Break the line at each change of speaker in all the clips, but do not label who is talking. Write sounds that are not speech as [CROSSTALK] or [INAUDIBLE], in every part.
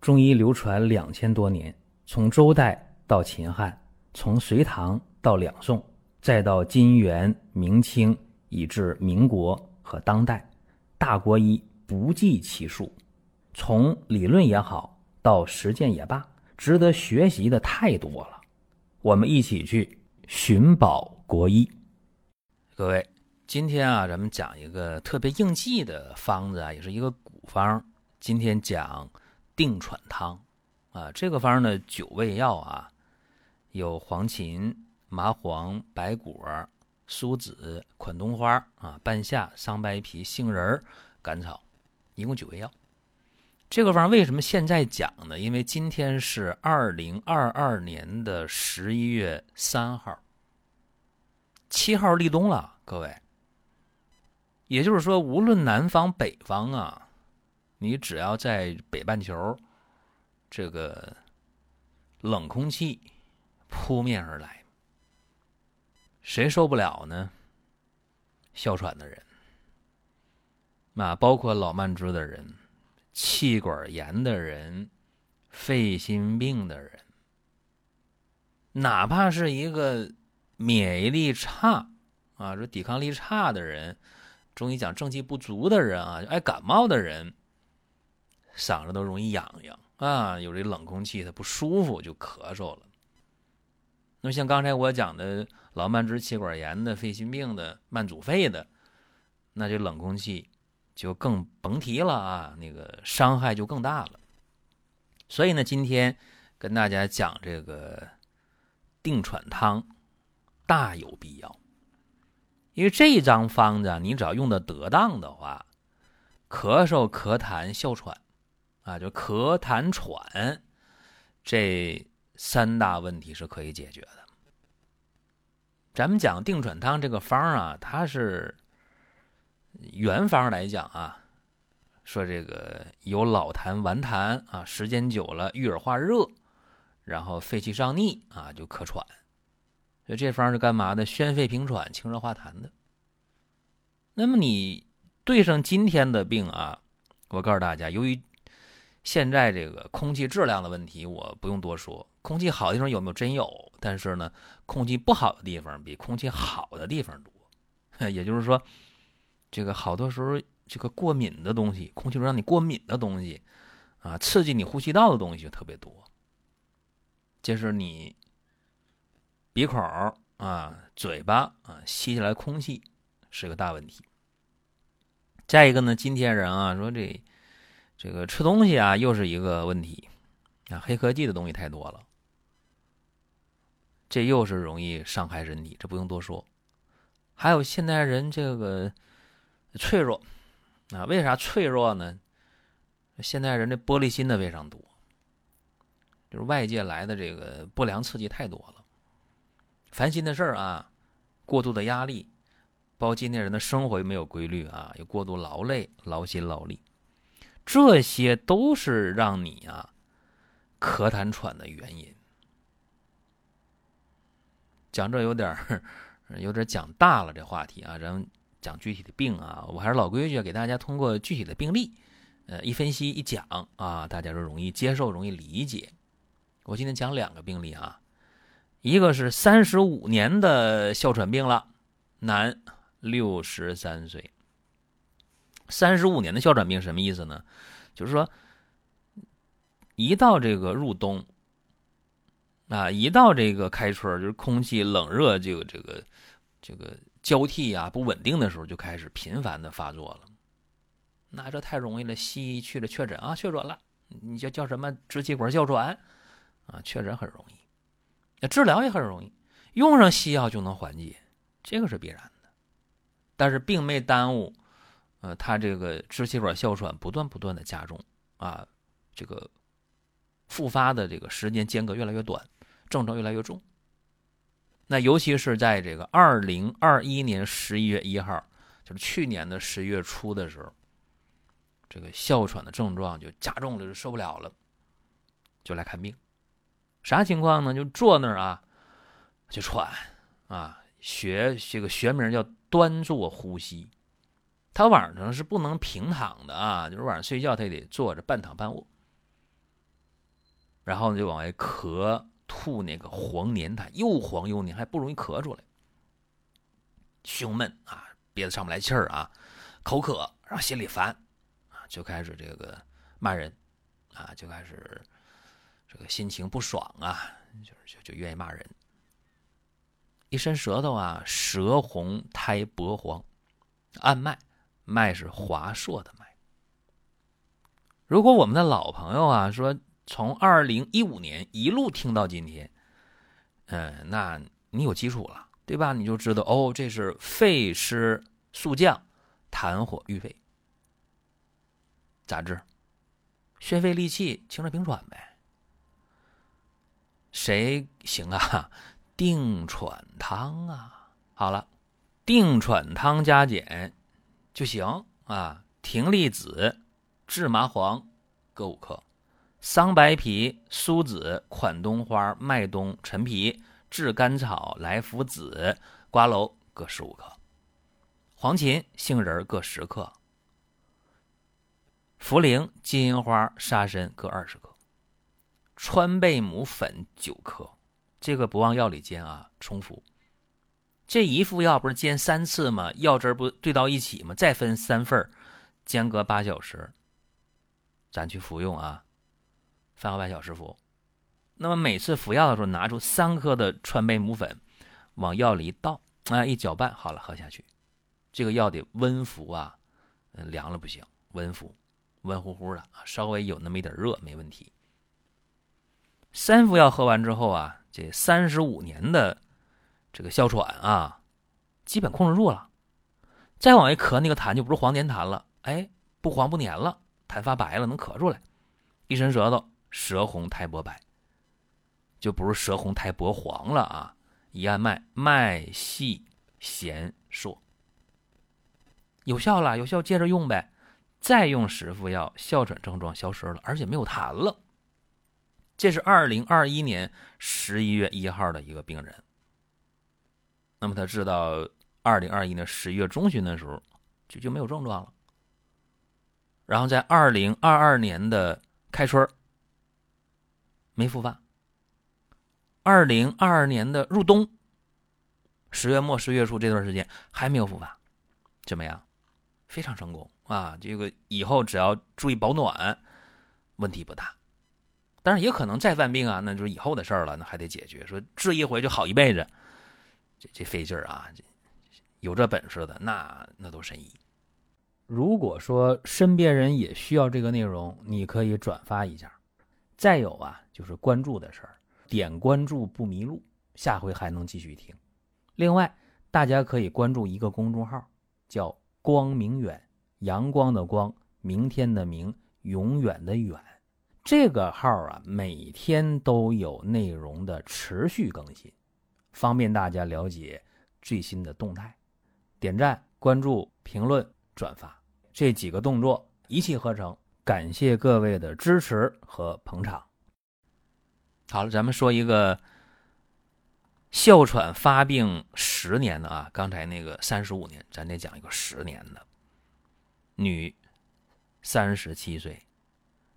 中医流传两千多年，从周代到秦汉，从隋唐到两宋，再到金元明清，以至民国和当代，大国医不计其数。从理论也好，到实践也罢，值得学习的太多了。我们一起去寻宝国医。各位，今天啊，咱们讲一个特别应季的方子啊，也是一个古方。今天讲定喘汤啊，这个方呢，九味药啊，有黄芩、麻黄、白果、苏子、款冬花啊、半夏、桑白皮、杏仁、甘草，一共九味药。这个方为什么现在讲呢？因为今天是二零二二年的十一月三号，七号立冬了，各位。也就是说，无论南方北方啊，你只要在北半球，这个冷空气扑面而来，谁受不了呢？哮喘的人，那包括老慢支的人。气管炎的人，肺心病的人，哪怕是一个免疫力差啊，说抵抗力差的人，中医讲正气不足的人啊，爱感冒的人，嗓子都容易痒痒啊，有这冷空气它不舒服就咳嗽了。那么像刚才我讲的老慢支、气管炎的、肺心病的、慢阻肺的，那就冷空气。就更甭提了啊，那个伤害就更大了。所以呢，今天跟大家讲这个定喘汤，大有必要。因为这张方子，你只要用的得当的话，咳嗽、咳痰、哮喘啊，就咳痰喘这三大问题是可以解决的。咱们讲定喘汤这个方啊，它是。原方来讲啊，说这个有老痰顽痰啊，时间久了郁而化热，然后肺气上逆啊，就咳喘。所以这方是干嘛的？宣肺平喘、清热化痰的。那么你对上今天的病啊，我告诉大家，由于现在这个空气质量的问题，我不用多说。空气好的地方有没有？真有。但是呢，空气不好的地方比空气好的地方多。[LAUGHS] 也就是说。这个好多时候，这个过敏的东西，空气中让你过敏的东西，啊，刺激你呼吸道的东西就特别多。这是你鼻孔啊、嘴巴啊吸起来空气是个大问题。再一个呢，今天人啊说这这个吃东西啊又是一个问题啊，黑科技的东西太多了，这又是容易伤害身体，这不用多说。还有现代人这个。脆弱啊？为啥脆弱呢？现代人的玻璃心的非常多，就是外界来的这个不良刺激太多了，烦心的事儿啊，过度的压力，包括今天人的生活又没有规律啊，又过度劳累、劳心劳力，这些都是让你啊咳痰喘的原因。讲这有点 [LAUGHS] 有点讲大了，这话题啊，咱们。讲具体的病啊，我还是老规矩，给大家通过具体的病例，呃，一分析一讲啊，大家就容易接受，容易理解。我今天讲两个病例啊，一个是三十五年的哮喘病了，男，六十三岁。三十五年的哮喘病什么意思呢？就是说，一到这个入冬，啊，一到这个开春，就是空气冷热这个这个这个。交替啊，不稳定的时候就开始频繁的发作了，那这太容易了。西医去了确诊啊，确诊了，你叫叫什么支气管哮喘啊？确诊很容易，那治疗也很容易，用上西药就能缓解，这个是必然的。但是并没耽误，呃，他这个支气管哮喘不断不断的加重啊，这个复发的这个时间间隔越来越短，症状越来越重。那尤其是在这个二零二一年十一月一号，就是去年的十月初的时候，这个哮喘的症状就加重了，就受不了了，就来看病。啥情况呢？就坐那儿啊，就喘啊，学这个学名叫端坐呼吸。他晚上是不能平躺的啊，就是晚上睡觉他也得坐着半躺半卧。
然后呢就往外咳吐那个黄黏痰，又黄又黏，还不容易咳出来。胸闷啊，憋得上不来气儿啊，口渴，然后心里烦啊，就开始这个骂人啊，就开始这个心情不爽啊，就是就就愿意骂人。一伸舌头啊，舌红苔薄黄，按脉，脉是华硕的脉。如果我们的老朋友啊说从二零一五年一路听到今天，嗯，那你有基础了，对吧？你就知道哦，这是肺湿速降，痰火郁肺，咋治？宣肺利气，清热平喘呗。谁行啊？定喘汤啊！好了，定喘汤加减就行啊。葶苈子。炙麻黄各五克，桑白皮、苏子、款冬花、麦冬、陈皮、炙甘草、莱菔子、瓜蒌各十五克，黄芩、杏仁各十克，茯苓、金银花、沙参各二十克，川贝母粉九克。这个不忘药里煎啊，重服。这一副药不是煎三次吗？药汁不兑到一起吗？再分三份间隔八小时。咱去服用啊，饭后半小时服。那么每次服药的时候，拿出三克的川贝母粉，往药里一倒，啊，一搅拌，好了，喝下去。这个药得温服啊，凉了不行，温服，温乎乎的啊，稍微有那么一点热没问题。三服药喝完之后啊，这三十五年的这个哮喘啊，基本控制住了。再往一咳，那个痰就不是黄黏痰了，哎，不黄不黏了。痰发白了，能咳出来，一伸舌头，舌红苔薄白，就不是舌红苔薄黄了啊！一按脉，脉细弦硕，有效了，有效，接着用呗。再用十副药，哮喘症状消失了，而且没有痰了。这是二零二一年十一月一号的一个病人。那么他治到二零二一年十一月中旬的时候，就就没有症状了。然后在二零二二年的开春没复发。二零二二年的入冬，十月末十月初这段时间还没有复发，怎么样？非常成功啊！这个以后只要注意保暖，问题不大。但是也可能再犯病啊，那就是以后的事儿了，那还得解决。说治一回就好一辈子，这这费劲儿啊！有这本事的，那那都神医。
如果说身边人也需要这个内容，你可以转发一下。再有啊，就是关注的事儿，点关注不迷路，下回还能继续听。另外，大家可以关注一个公众号，叫“光明远”，阳光的光，明天的明，永远的远。这个号啊，每天都有内容的持续更新，方便大家了解最新的动态。点赞、关注、评论、转发。这几个动作一气呵成，感谢各位的支持和捧场。
好了，咱们说一个哮喘发病十年的啊，刚才那个三十五年，咱得讲一个十年的女，三十七岁，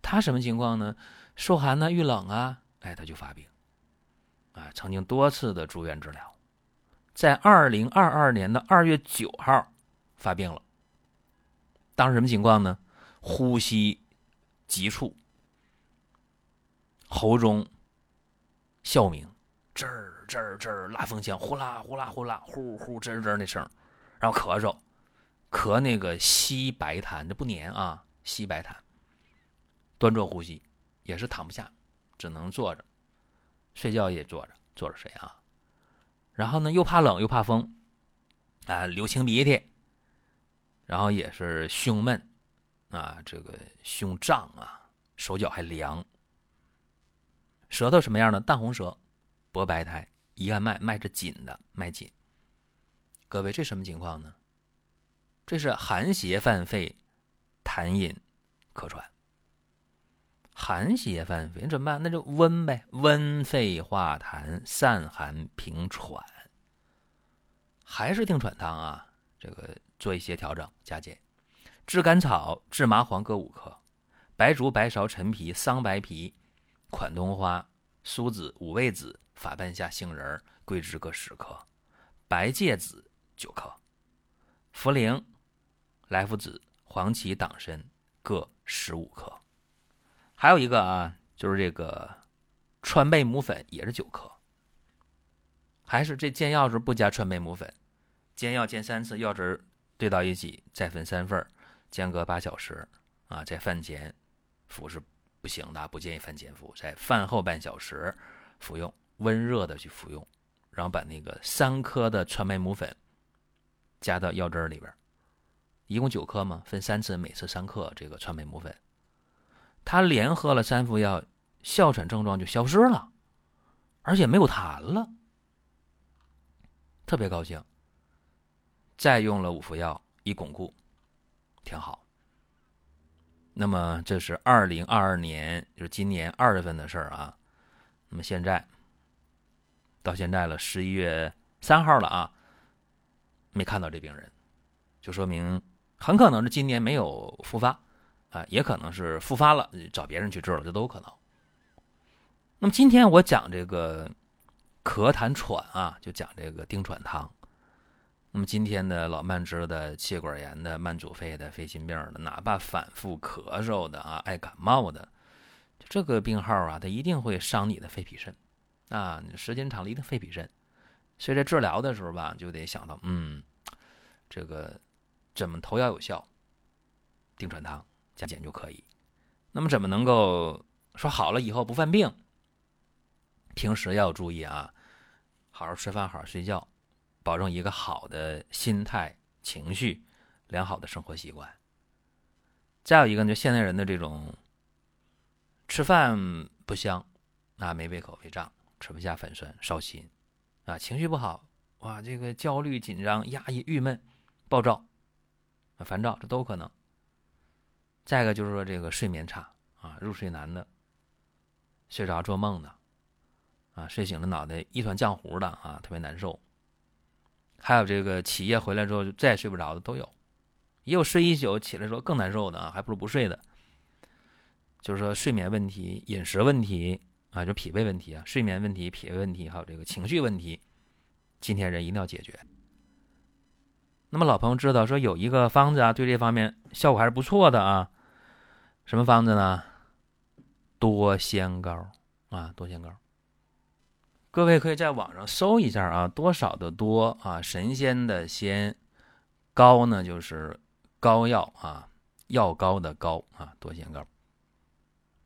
她什么情况呢？受寒呢，遇冷啊，哎，她就发病啊，曾经多次的住院治疗，在二零二二年的二月九号发病了。当时什么情况呢？呼吸急促，喉中哮鸣，吱儿吱儿吱儿，拉风箱呼啦呼啦呼啦，呼呼吱吱那声，然后咳嗽，咳那个稀白痰，这不粘啊，稀白痰。端坐呼吸，也是躺不下，只能坐着，睡觉也坐着，坐着睡啊。然后呢，又怕冷又怕风，啊，流清鼻涕。然后也是胸闷，啊，这个胸胀啊，手脚还凉。舌头什么样的？淡红舌，薄白苔，一按脉，脉是紧的，脉紧。各位，这什么情况呢？这是寒邪犯肺，痰饮咳喘。寒邪犯肺，你怎么办？那就温呗，温肺化痰，散寒平喘。还是定喘汤啊，这个。做一些调整加减，炙甘草、炙麻黄各五克，白术、白芍、陈皮、桑白皮、款冬花、苏子、五味子、法半夏、杏仁、桂枝各十克，白芥子九克，茯苓、莱菔子、黄芪、党参各十五克。还有一个啊，就是这个川贝母粉也是九克。还是这煎药时不加川贝母粉，煎药煎三次，药汁兑到一起，再分三份间隔八小时啊，在饭前服是不行的，不建议饭前服，在饭后半小时服用，温热的去服用，然后把那个三颗的川贝母粉加到药汁里边，一共九克嘛，分三次，每次三克这个川贝母粉，他连喝了三副药，哮喘症状就消失了，而且没有痰了。特别高兴，再用了五副药以巩固，挺好。那么这是二零二二年，就是今年二月份的事儿啊。那么现在到现在了，十一月三号了啊，没看到这病人，就说明很可能是今年没有复发啊，也可能是复发了，找别人去治了，这都有可能。那么今天我讲这个。咳痰喘啊，就讲这个丁喘汤。那么今天的老慢支的、气管炎的、慢阻肺的、肺心病的，哪怕反复咳嗽的啊、爱感冒的，这个病号啊，它一定会伤你的肺脾肾啊。时间长了，一定肺脾肾。所以在治疗的时候吧，就得想到，嗯，这个怎么投药有效？丁喘汤加减就可以。那么怎么能够说好了以后不犯病？平时要注意啊，好好吃饭，好好睡觉，保证一个好的心态、情绪，良好的生活习惯。再有一个呢，就现代人的这种吃饭不香，啊，没胃口、胃胀，吃不下、反酸、烧心，啊，情绪不好，哇，这个焦虑、紧张、压抑、郁闷、暴躁、烦躁，这都可能。再一个就是说这个睡眠差啊，入睡难的，睡着做梦的。啊，睡醒了脑袋一团浆糊的啊，特别难受。还有这个起夜回来之后就再也睡不着的都有，也有睡一宿起来之后更难受的啊，还不如不睡的。就是说睡眠问题、饮食问题啊，就脾胃问题啊，睡眠问题、脾胃问题，还有这个情绪问题，今天人一定要解决。那么老朋友知道说有一个方子啊，对这方面效果还是不错的啊。什么方子呢？多仙膏啊，多仙膏。各位可以在网上搜一下啊，多少的多啊，神仙的仙，膏呢就是膏药啊，药膏的膏啊，多仙膏。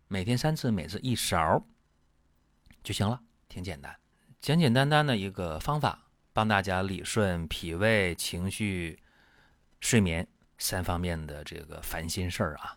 每天三次，每次一勺就行了，挺简单，简简单单的一个方法，帮大家理顺脾胃、情绪、睡眠三方面的这个烦心事儿啊。